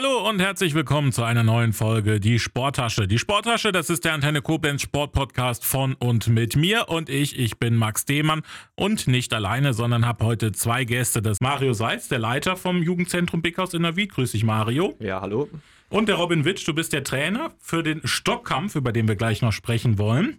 Hallo und herzlich willkommen zu einer neuen Folge Die Sporttasche. Die Sporttasche, das ist der Antenne Koblenz Sportpodcast von und mit mir und ich. Ich bin Max Demann und nicht alleine, sondern habe heute zwei Gäste. Das ist Mario Seitz, der Leiter vom Jugendzentrum Bickhaus in der Wied. Grüß dich, Mario. Ja, hallo. Und der Robin Witsch, du bist der Trainer für den Stockkampf, über den wir gleich noch sprechen wollen.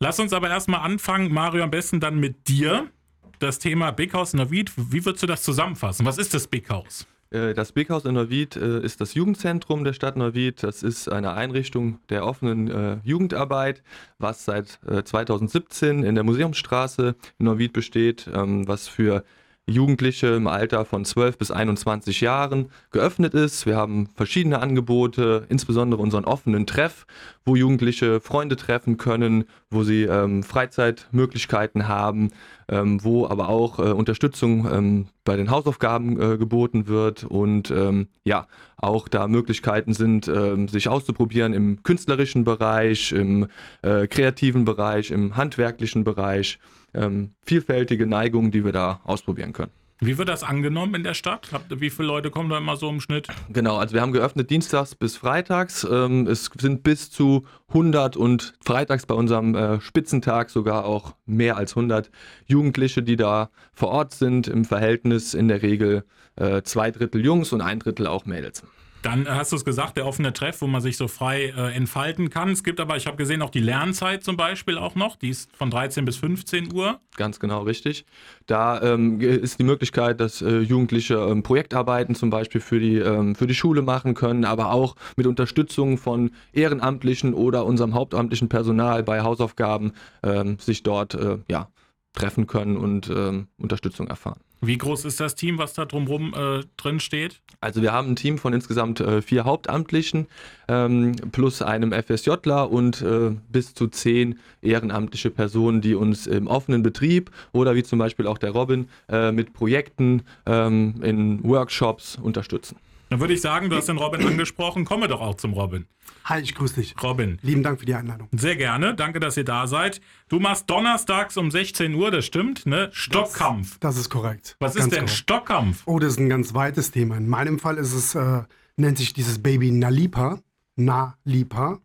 Lass uns aber erstmal anfangen, Mario, am besten dann mit dir. Das Thema Bickhaus in der Wied, wie würdest du das zusammenfassen? Was ist das Bickhaus? Äh, das Bighaus in Neuwied äh, ist das Jugendzentrum der Stadt Neuwied. Das ist eine Einrichtung der offenen äh, Jugendarbeit, was seit 2017 in der Museumsstraße in Neuwied besteht, ähm, was für Jugendliche im Alter von 12 bis 21 Jahren geöffnet ist. Wir haben verschiedene Angebote, insbesondere unseren offenen Treff, wo Jugendliche Freunde treffen können, wo sie ähm, Freizeitmöglichkeiten haben, ähm, wo aber auch äh, Unterstützung ähm, bei den Hausaufgaben äh, geboten wird und ähm, ja, auch da Möglichkeiten sind, äh, sich auszuprobieren im künstlerischen Bereich, im äh, kreativen Bereich, im handwerklichen Bereich. Ähm, vielfältige Neigungen, die wir da ausprobieren können. Wie wird das angenommen in der Stadt? Wie viele Leute kommen da immer so im Schnitt? Genau, also wir haben geöffnet dienstags bis freitags. Ähm, es sind bis zu 100 und freitags bei unserem äh, Spitzentag sogar auch mehr als 100 Jugendliche, die da vor Ort sind. Im Verhältnis in der Regel äh, zwei Drittel Jungs und ein Drittel auch Mädels. Dann hast du es gesagt, der offene Treff, wo man sich so frei äh, entfalten kann. Es gibt aber, ich habe gesehen, auch die Lernzeit zum Beispiel auch noch. Die ist von 13 bis 15 Uhr. Ganz genau richtig. Da ähm, ist die Möglichkeit, dass äh, Jugendliche ähm, Projektarbeiten zum Beispiel für die, ähm, für die Schule machen können, aber auch mit Unterstützung von Ehrenamtlichen oder unserem hauptamtlichen Personal bei Hausaufgaben ähm, sich dort äh, ja, treffen können und ähm, Unterstützung erfahren. Wie groß ist das Team, was da drumherum äh, drin steht? Also wir haben ein Team von insgesamt äh, vier Hauptamtlichen ähm, plus einem FSJler und äh, bis zu zehn ehrenamtliche Personen, die uns im offenen Betrieb oder wie zum Beispiel auch der Robin äh, mit Projekten ähm, in Workshops unterstützen. Dann würde ich sagen, du hast den Robin angesprochen, komme doch auch zum Robin. Hi, ich grüße dich. Robin. Lieben Dank für die Einladung. Sehr gerne, danke, dass ihr da seid. Du machst donnerstags um 16 Uhr, das stimmt, ne? Stockkampf. Das, das ist korrekt. Was ist denn korrekt. Stockkampf? Oh, das ist ein ganz weites Thema. In meinem Fall ist es, äh, nennt sich dieses Baby Nalipa. Nalipa.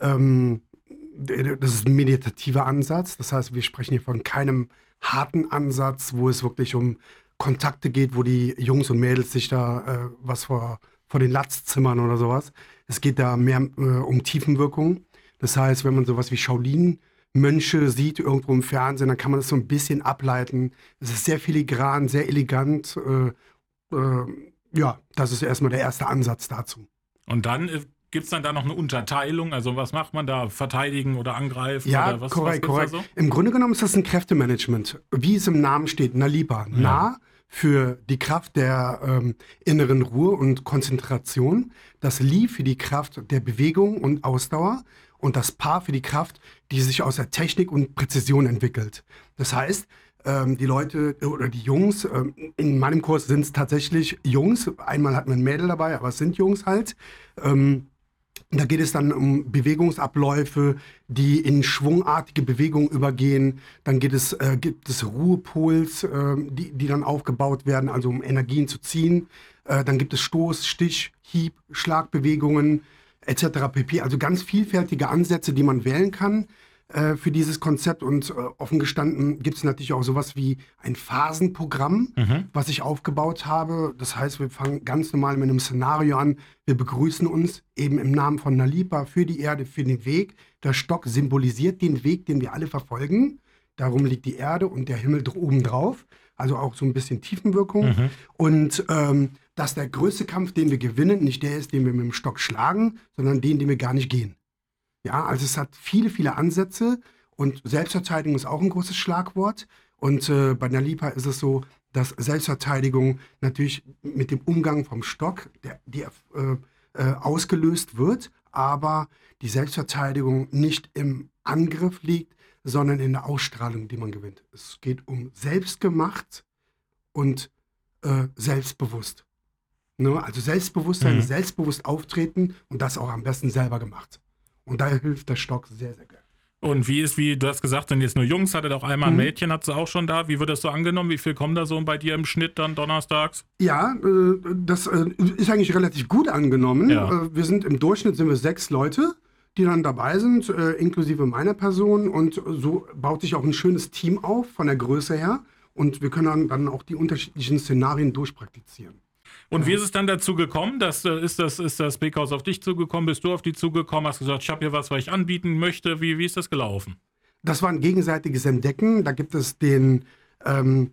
Ähm, das ist ein meditativer Ansatz. Das heißt, wir sprechen hier von keinem harten Ansatz, wo es wirklich um Kontakte geht, wo die Jungs und Mädels sich da äh, was vor, vor den Latz zimmern oder sowas. Es geht da mehr äh, um Tiefenwirkung. Das heißt, wenn man sowas wie Shaolin-Mönche sieht irgendwo im Fernsehen, dann kann man das so ein bisschen ableiten. Es ist sehr filigran, sehr elegant. Äh, äh ja, das ist erstmal der erste Ansatz dazu. Und dann äh, Gibt es dann da noch eine Unterteilung? Also was macht man da? Verteidigen oder angreifen? Ja, oder was, korrekt, was korrekt. So? Im Grunde genommen ist das ein Kräftemanagement. Wie es im Namen steht, Naliba. Ja. Nah für die Kraft der ähm, inneren Ruhe und Konzentration, das Li für die Kraft der Bewegung und Ausdauer und das Pa für die Kraft, die sich aus der Technik und Präzision entwickelt. Das heißt, ähm, die Leute oder die Jungs, ähm, in meinem Kurs sind es tatsächlich Jungs, einmal hat man ein Mädel dabei, aber es sind Jungs halt. Ähm, da geht es dann um Bewegungsabläufe, die in schwungartige Bewegungen übergehen. Dann geht es, äh, gibt es Ruhepols, äh, die, die dann aufgebaut werden, also um Energien zu ziehen. Äh, dann gibt es Stoß, Stich, Hieb, Schlagbewegungen etc. pp. Also ganz vielfältige Ansätze, die man wählen kann. Äh, für dieses Konzept und äh, offen gestanden gibt es natürlich auch sowas wie ein Phasenprogramm, mhm. was ich aufgebaut habe. Das heißt, wir fangen ganz normal mit einem Szenario an. Wir begrüßen uns eben im Namen von Nalipa für die Erde, für den Weg. Der Stock symbolisiert den Weg, den wir alle verfolgen. Darum liegt die Erde und der Himmel oben drauf. Also auch so ein bisschen Tiefenwirkung. Mhm. Und ähm, dass der größte Kampf, den wir gewinnen, nicht der ist, den wir mit dem Stock schlagen, sondern den, den wir gar nicht gehen. Ja, also es hat viele, viele Ansätze und Selbstverteidigung ist auch ein großes Schlagwort. Und äh, bei Nalipa ist es so, dass Selbstverteidigung natürlich mit dem Umgang vom Stock, der, die, äh, äh, ausgelöst wird, aber die Selbstverteidigung nicht im Angriff liegt, sondern in der Ausstrahlung, die man gewinnt. Es geht um selbstgemacht und äh, selbstbewusst. Ne? Also Selbstbewusstsein, mhm. selbstbewusst auftreten und das auch am besten selber gemacht. Und daher hilft der Stock sehr, sehr gerne. Und wie ist, wie du hast gesagt, sind jetzt nur Jungs, hattet auch einmal ein mhm. Mädchen, hat sie auch schon da. Wie wird das so angenommen? Wie viel kommen da so bei dir im Schnitt dann donnerstags? Ja, äh, das äh, ist eigentlich relativ gut angenommen. Ja. Äh, wir sind im Durchschnitt sind wir sechs Leute, die dann dabei sind, inklusive meiner Person. Und so baut sich auch ein schönes Team auf von der Größe her. Und wir können dann auch die unterschiedlichen Szenarien durchpraktizieren. Und wie ist es dann dazu gekommen? Dass, äh, ist, das, ist das Bakehaus auf dich zugekommen? Bist du auf die zugekommen? Hast gesagt, ich habe hier was, was ich anbieten möchte? Wie, wie ist das gelaufen? Das war ein gegenseitiges Entdecken. Da gibt es den ähm,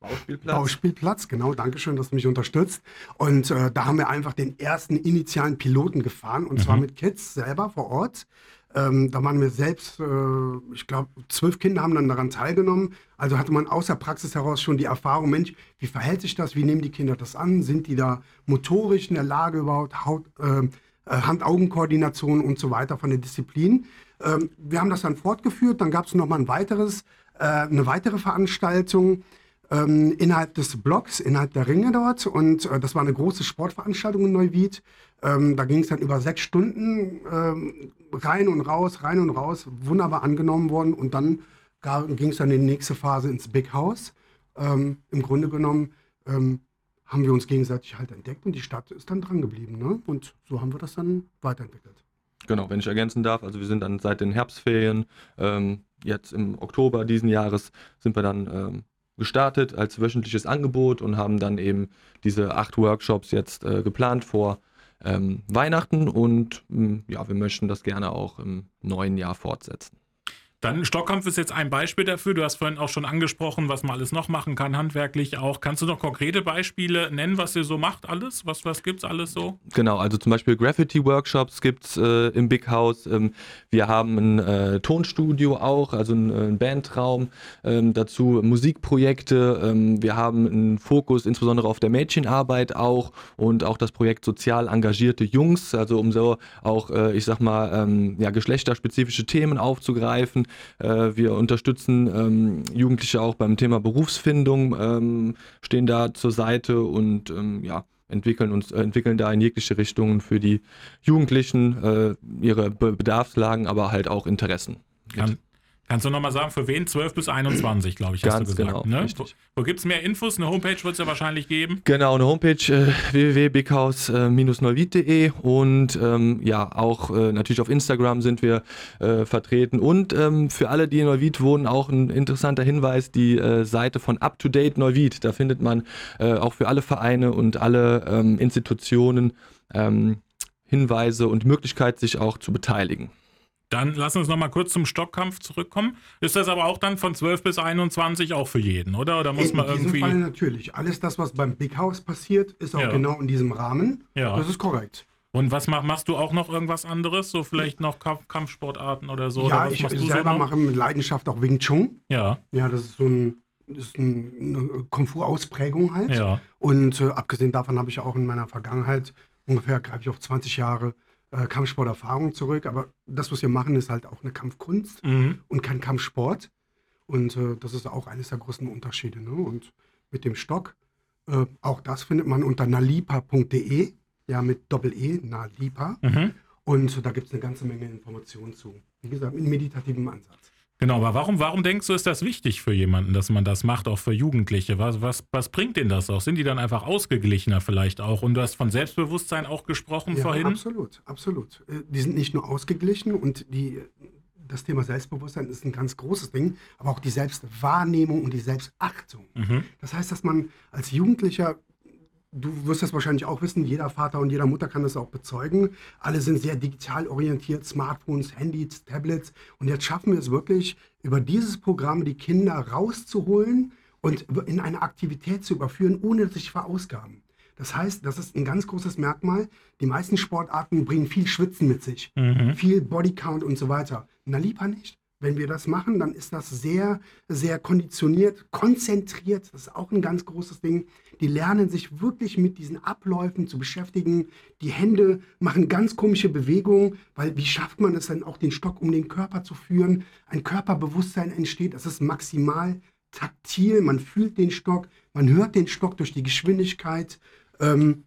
Bauspielplatz. Bauspielplatz, genau. Dankeschön, dass du mich unterstützt. Und äh, da haben wir einfach den ersten initialen Piloten gefahren und mhm. zwar mit Kids selber vor Ort. Ähm, da waren wir selbst, äh, ich glaube, zwölf Kinder haben dann daran teilgenommen. Also hatte man aus der Praxis heraus schon die Erfahrung, Mensch, wie verhält sich das? Wie nehmen die Kinder das an? Sind die da motorisch in der Lage überhaupt, Haut, äh, äh Hand-Augen-Koordination und so weiter von der Disziplin? Ähm, wir haben das dann fortgeführt. Dann gab es nochmal ein äh, eine weitere Veranstaltung ähm, innerhalb des Blocks, innerhalb der Ringe dort. Und äh, das war eine große Sportveranstaltung in Neuwied. Ähm, da ging es dann über sechs Stunden ähm, rein und raus, rein und raus, wunderbar angenommen worden. Und dann ging es dann in die nächste Phase ins Big House. Ähm, Im Grunde genommen ähm, haben wir uns gegenseitig halt entdeckt und die Stadt ist dann dran geblieben. Ne? Und so haben wir das dann weiterentwickelt. Genau, wenn ich ergänzen darf, also wir sind dann seit den Herbstferien, ähm, jetzt im Oktober diesen Jahres, sind wir dann ähm, gestartet als wöchentliches Angebot und haben dann eben diese acht Workshops jetzt äh, geplant vor ähm, Weihnachten und mh, ja, wir möchten das gerne auch im neuen Jahr fortsetzen. Dann Stockkampf ist jetzt ein Beispiel dafür. Du hast vorhin auch schon angesprochen, was man alles noch machen kann, handwerklich auch. Kannst du noch konkrete Beispiele nennen, was ihr so macht alles? Was, was gibt es alles so? Genau, also zum Beispiel Graffiti-Workshops gibt es äh, im Big House. Ähm, wir haben ein äh, Tonstudio auch, also ein, äh, Bandraum. Ähm, dazu Musikprojekte. Ähm, wir haben einen Fokus insbesondere auf der Mädchenarbeit auch und auch das Projekt sozial engagierte Jungs, also um so auch, äh, ich sag mal, ähm, ja, geschlechterspezifische Themen aufzugreifen. Äh, wir unterstützen ähm, Jugendliche auch beim Thema Berufsfindung, ähm, stehen da zur Seite und ähm, ja, entwickeln uns äh, entwickeln da in jegliche Richtungen für die Jugendlichen äh, ihre Be Bedarfslagen, aber halt auch Interessen. Kann, Kannst du nochmal sagen, für wen? 12 bis 21, glaube ich, Ganz hast du gesagt. Genau, ne? Wo, wo gibt es mehr Infos? Eine Homepage wird es ja wahrscheinlich geben. Genau, eine Homepage äh, www.bighaus-neuwied.de und ähm, ja, auch äh, natürlich auf Instagram sind wir äh, vertreten. Und ähm, für alle, die in Neuwied wohnen, auch ein interessanter Hinweis, die äh, Seite von Up to Date Neuwied. Da findet man äh, auch für alle Vereine und alle ähm, Institutionen ähm, Hinweise und Möglichkeit, sich auch zu beteiligen. Dann lass uns noch mal kurz zum Stockkampf zurückkommen. Ist das aber auch dann von 12 bis 21 auch für jeden, oder? Oder muss in man irgendwie. Fall natürlich. Alles das, was beim Big House passiert, ist auch ja. genau in diesem Rahmen. Ja. Das ist korrekt. Und was mach, machst du auch noch irgendwas anderes? So vielleicht noch Kampf, Kampfsportarten oder so? Ja, oder ich selber so mache mit Leidenschaft auch Wing Chun. Ja. Ja, das ist so ein, das ist eine Kung-Fu-Ausprägung halt. Ja. Und äh, abgesehen davon habe ich auch in meiner Vergangenheit ungefähr, greife ich auf 20 Jahre äh, Kampfsporterfahrung zurück. Aber das, was wir machen, ist halt auch eine Kampfkunst mhm. und kein Kampfsport. Und äh, das ist auch eines der großen Unterschiede. Ne? Und mit dem Stock, äh, auch das findet man unter nalipa.de, ja, mit Doppel-E, Nalipa. Mhm. Und da gibt es eine ganze Menge Informationen zu. Wie gesagt, mit meditativem Ansatz. Genau, aber warum, warum denkst du, ist das wichtig für jemanden, dass man das macht, auch für Jugendliche? Was, was, was bringt denen das auch? Sind die dann einfach ausgeglichener vielleicht auch? Und du hast von Selbstbewusstsein auch gesprochen ja, vorhin? Absolut, absolut. Äh, die sind nicht nur ausgeglichen und die, das Thema Selbstbewusstsein ist ein ganz großes Ding, aber auch die Selbstwahrnehmung und die Selbstachtung. Mhm. Das heißt, dass man als Jugendlicher du wirst das wahrscheinlich auch wissen, jeder Vater und jeder Mutter kann das auch bezeugen. Alle sind sehr digital orientiert, Smartphones, Handys, Tablets. Und jetzt schaffen wir es wirklich, über dieses Programm die Kinder rauszuholen und in eine Aktivität zu überführen, ohne sich verausgaben. Das heißt, das ist ein ganz großes Merkmal. Die meisten Sportarten bringen viel Schwitzen mit sich, mhm. viel Bodycount und so weiter. Na, lieber nicht. Wenn wir das machen, dann ist das sehr, sehr konditioniert, konzentriert. Das ist auch ein ganz großes Ding. Die lernen sich wirklich mit diesen Abläufen zu beschäftigen. Die Hände machen ganz komische Bewegungen, weil wie schafft man es dann auch, den Stock um den Körper zu führen? Ein Körperbewusstsein entsteht. Das ist maximal taktil. Man fühlt den Stock, man hört den Stock durch die Geschwindigkeit. Ähm,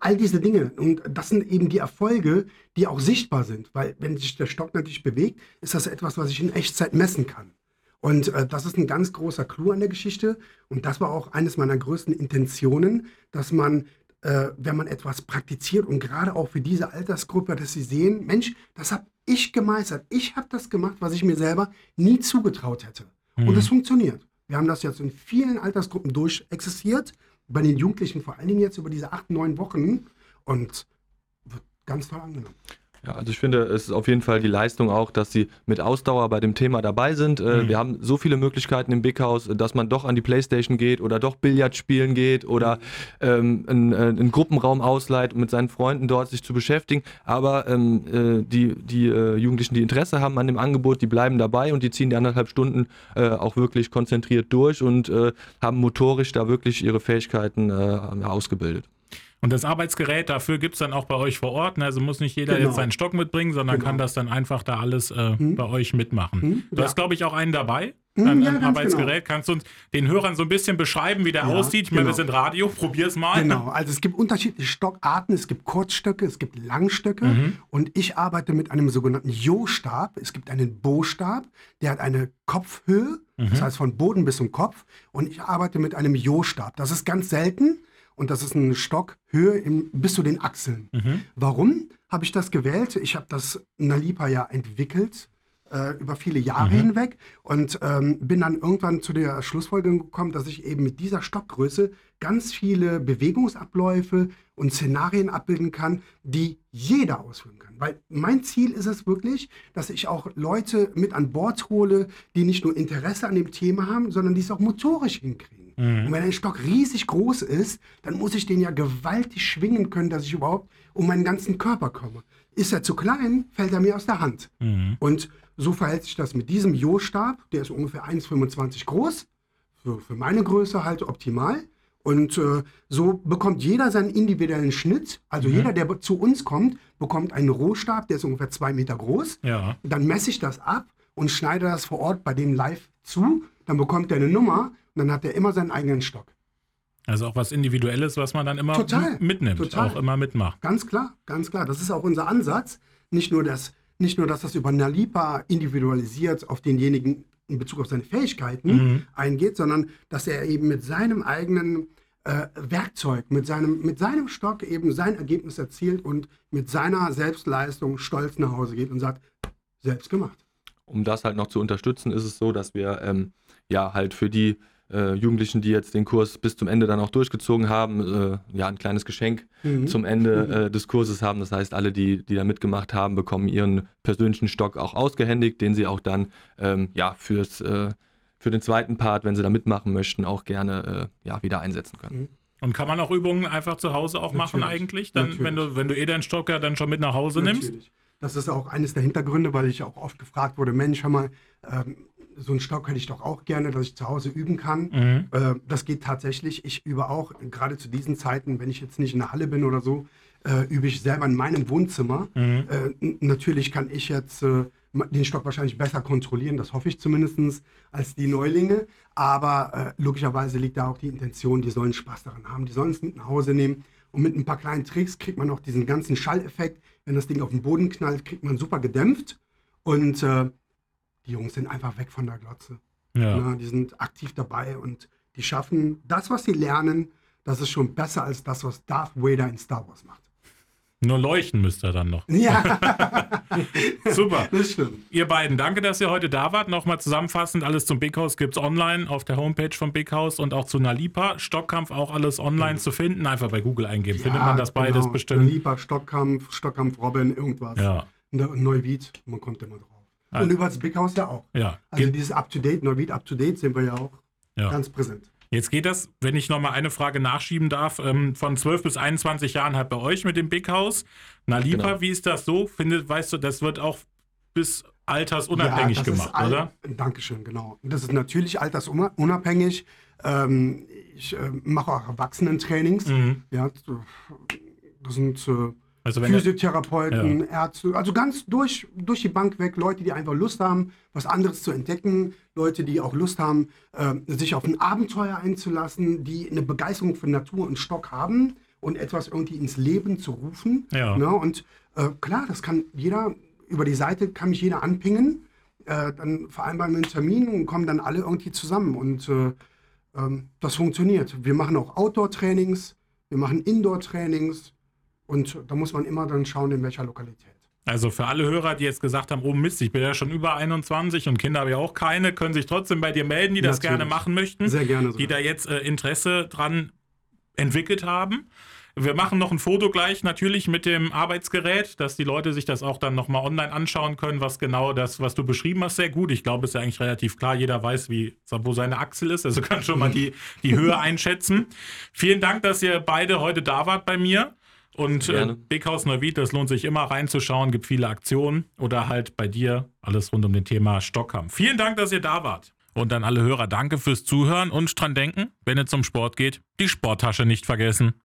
all diese Dinge. Und das sind eben die Erfolge, die auch sichtbar sind. Weil wenn sich der Stock natürlich bewegt, ist das etwas, was ich in Echtzeit messen kann. Und äh, das ist ein ganz großer Clou an der Geschichte. Und das war auch eines meiner größten Intentionen, dass man, äh, wenn man etwas praktiziert und gerade auch für diese Altersgruppe, dass sie sehen, Mensch, das habe ich gemeistert. Ich habe das gemacht, was ich mir selber nie zugetraut hätte. Mhm. Und es funktioniert. Wir haben das jetzt in vielen Altersgruppen durchexistiert, bei den Jugendlichen vor allen Dingen jetzt über diese acht, neun Wochen und wird ganz toll angenommen. Ja, also ich finde, es ist auf jeden Fall die Leistung auch, dass sie mit Ausdauer bei dem Thema dabei sind. Äh, mhm. Wir haben so viele Möglichkeiten im Big House, dass man doch an die Playstation geht oder doch Billard spielen geht oder ähm, einen, äh, einen, Gruppenraum ausleiht, um mit seinen Freunden dort sich zu beschäftigen. Aber ähm, äh, die, die äh, Jugendlichen, die Interesse haben an dem Angebot, die bleiben dabei und die ziehen die anderthalb Stunden äh, auch wirklich konzentriert durch und äh, haben motorisch da wirklich ihre Fähigkeiten ausgebildet. Und das Arbeitsgerät dafür gibt es dann auch bei euch vor Ort. Ne? Also muss nicht jeder genau. jetzt seinen Stock mitbringen, sondern genau. kann das dann einfach da alles äh, hm. bei euch mitmachen. Hm. Du ja. hast, glaube ich, auch einen dabei. Hm, ein, ja, Arbeitsgerät. Genau. Kannst du uns den Hörern so ein bisschen beschreiben, wie der ja, aussieht? Ich meine, wir genau. sind Radio, probier's mal. Genau, also es gibt unterschiedliche Stockarten. Es gibt Kurzstöcke, es gibt Langstöcke. Mhm. Und ich arbeite mit einem sogenannten Jo-Stab. Es gibt einen Bo-Stab, der hat eine Kopfhöhe, mhm. das heißt von Boden bis zum Kopf. Und ich arbeite mit einem Jo-Stab. Das ist ganz selten und das ist eine Stockhöhe im, bis zu den Achseln. Mhm. Warum habe ich das gewählt? Ich habe das Nalipa ja entwickelt äh, über viele Jahre mhm. hinweg und ähm, bin dann irgendwann zu der Schlussfolgerung gekommen, dass ich eben mit dieser Stockgröße ganz viele Bewegungsabläufe und Szenarien abbilden kann, die jeder ausführen kann. Weil mein Ziel ist es wirklich, dass ich auch Leute mit an Bord hole, die nicht nur Interesse an dem Thema haben, sondern die es auch motorisch hinkriegen. Mhm. Und wenn ein Stock riesig groß ist, dann muss ich den ja gewaltig schwingen können, dass ich überhaupt um meinen ganzen Körper komme. Ist er zu klein, fällt er mir aus der Hand. Mhm. Und so verhält sich das mit diesem Jo-Stab. Der ist ungefähr 1,25 groß. Für, für meine Größe halt optimal. Und äh, so bekommt jeder seinen individuellen Schnitt. Also mhm. jeder, der zu uns kommt, bekommt einen Rohstab, der ist ungefähr zwei Meter groß. Ja. Dann messe ich das ab und schneide das vor Ort bei dem live zu. Dann bekommt er eine Nummer und dann hat er immer seinen eigenen Stock. Also auch was Individuelles, was man dann immer total, mitnimmt, total. auch immer mitmacht. Ganz klar, ganz klar. Das ist auch unser Ansatz. Nicht nur, dass, nicht nur, dass das über Nalipa individualisiert auf denjenigen in Bezug auf seine Fähigkeiten mhm. eingeht, sondern dass er eben mit seinem eigenen äh, Werkzeug, mit seinem, mit seinem Stock eben sein Ergebnis erzielt und mit seiner Selbstleistung stolz nach Hause geht und sagt, selbst gemacht. Um das halt noch zu unterstützen, ist es so, dass wir ähm, ja halt für die äh, Jugendlichen, die jetzt den Kurs bis zum Ende dann auch durchgezogen haben, äh, ja, ein kleines Geschenk mhm. zum Ende mhm. äh, des Kurses haben. Das heißt, alle, die, die da mitgemacht haben, bekommen ihren persönlichen Stock auch ausgehändigt, den sie auch dann ähm, ja, fürs, äh, für den zweiten Part, wenn sie da mitmachen möchten, auch gerne äh, ja, wieder einsetzen können. Mhm. Und kann man auch Übungen einfach zu Hause auch Natürlich. machen eigentlich, dann, wenn du, wenn du eh deinen Stock ja dann schon mit nach Hause Natürlich. nimmst? Das ist auch eines der Hintergründe, weil ich auch oft gefragt wurde, Mensch, hör mal, ähm, so einen Stock hätte ich doch auch gerne, dass ich zu Hause üben kann. Mhm. Äh, das geht tatsächlich. Ich übe auch, gerade zu diesen Zeiten, wenn ich jetzt nicht in der Halle bin oder so, äh, übe ich selber in meinem Wohnzimmer. Mhm. Äh, natürlich kann ich jetzt äh, den Stock wahrscheinlich besser kontrollieren, das hoffe ich zumindest, als die Neulinge. Aber äh, logischerweise liegt da auch die Intention, die sollen Spaß daran haben, die sollen es mit nach Hause nehmen. Und mit ein paar kleinen Tricks kriegt man auch diesen ganzen Schalleffekt. Wenn das Ding auf den Boden knallt, kriegt man super gedämpft. Und äh, die Jungs sind einfach weg von der Glotze. Ja. ja. die sind aktiv dabei und die schaffen das, was sie lernen, das ist schon besser als das, was Darth Vader in Star Wars macht. Nur leuchten müsst ihr dann noch. Ja. Super. Das stimmt. Ihr beiden, danke, dass ihr heute da wart. Nochmal zusammenfassend, alles zum Big House gibt es online auf der Homepage vom Big House und auch zu Nalipa. Stockkampf auch alles online mhm. zu finden. Einfach bei Google eingeben. Ja, Findet man das beides genau. bestimmt. Nalipa, Stockkampf, Stockkampf Robin, irgendwas. Ja. Neuwied, man kommt immer drauf. Und über das Big House ja auch. Ja. Also dieses Up-to-Date, Neuwied Up-to-Date sind wir ja auch ja. ganz präsent. Jetzt geht das, wenn ich nochmal eine Frage nachschieben darf, ähm, von 12 bis 21 Jahren halt bei euch mit dem Big House. Na lieber, genau. wie ist das so? Findet, weißt du, das wird auch bis altersunabhängig ja, gemacht, all, oder? Dankeschön, genau. Das ist natürlich altersunabhängig. Ähm, ich äh, mache auch Erwachsenentrainings. Mhm. Ja, das sind äh, also Physiotherapeuten, ja. Ärzte, also ganz durch, durch die Bank weg, Leute, die einfach Lust haben, was anderes zu entdecken, Leute, die auch Lust haben, äh, sich auf ein Abenteuer einzulassen, die eine Begeisterung für Natur und Stock haben und etwas irgendwie ins Leben zu rufen. Ja. Ne? Und äh, klar, das kann jeder, über die Seite kann mich jeder anpingen. Äh, dann vereinbaren wir einen Termin und kommen dann alle irgendwie zusammen. Und äh, ähm, das funktioniert. Wir machen auch Outdoor-Trainings, wir machen Indoor-Trainings und da muss man immer dann schauen, in welcher Lokalität. Also für alle Hörer, die jetzt gesagt haben, oh Mist, ich bin ja schon über 21 und Kinder habe ich auch keine, können sich trotzdem bei dir melden, die das Natürlich. gerne machen möchten. Sehr gerne Die sogar. da jetzt äh, Interesse dran entwickelt haben. Wir machen noch ein Foto gleich natürlich mit dem Arbeitsgerät, dass die Leute sich das auch dann nochmal online anschauen können, was genau das, was du beschrieben hast, sehr gut. Ich glaube, ist ja eigentlich relativ klar. Jeder weiß, wie, wo seine Achsel ist, also kann schon mal die, die Höhe einschätzen. Vielen Dank, dass ihr beide heute da wart bei mir. Und äh. Big House Neuwied, das lohnt sich immer reinzuschauen, gibt viele Aktionen oder halt bei dir alles rund um den Thema Stockhammer. Vielen Dank, dass ihr da wart. Und an alle Hörer danke fürs Zuhören und dran denken, wenn es zum Sport geht, die Sporttasche nicht vergessen.